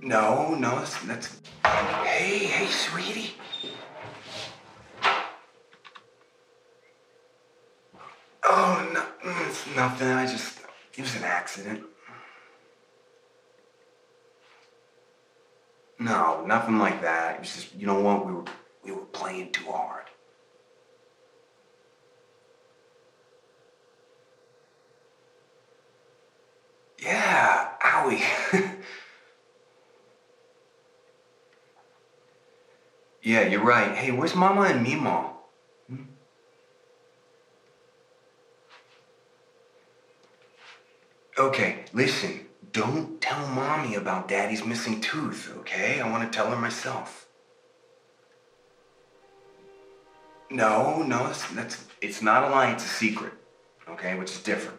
No, no, that's, that's. Hey, hey, sweetie. Oh, no, mm, it's nothing. I just. It was an accident. No, nothing like that. It was just, you know what? We were, we were playing too hard. Yeah, owie. yeah, you're right. Hey, where's Mama and Mima? Hmm? Okay, listen. Don't tell Mommy about Daddy's missing tooth, okay? I want to tell her myself. No, no, that's, that's it's not a lie, it's a secret. Okay, which is different.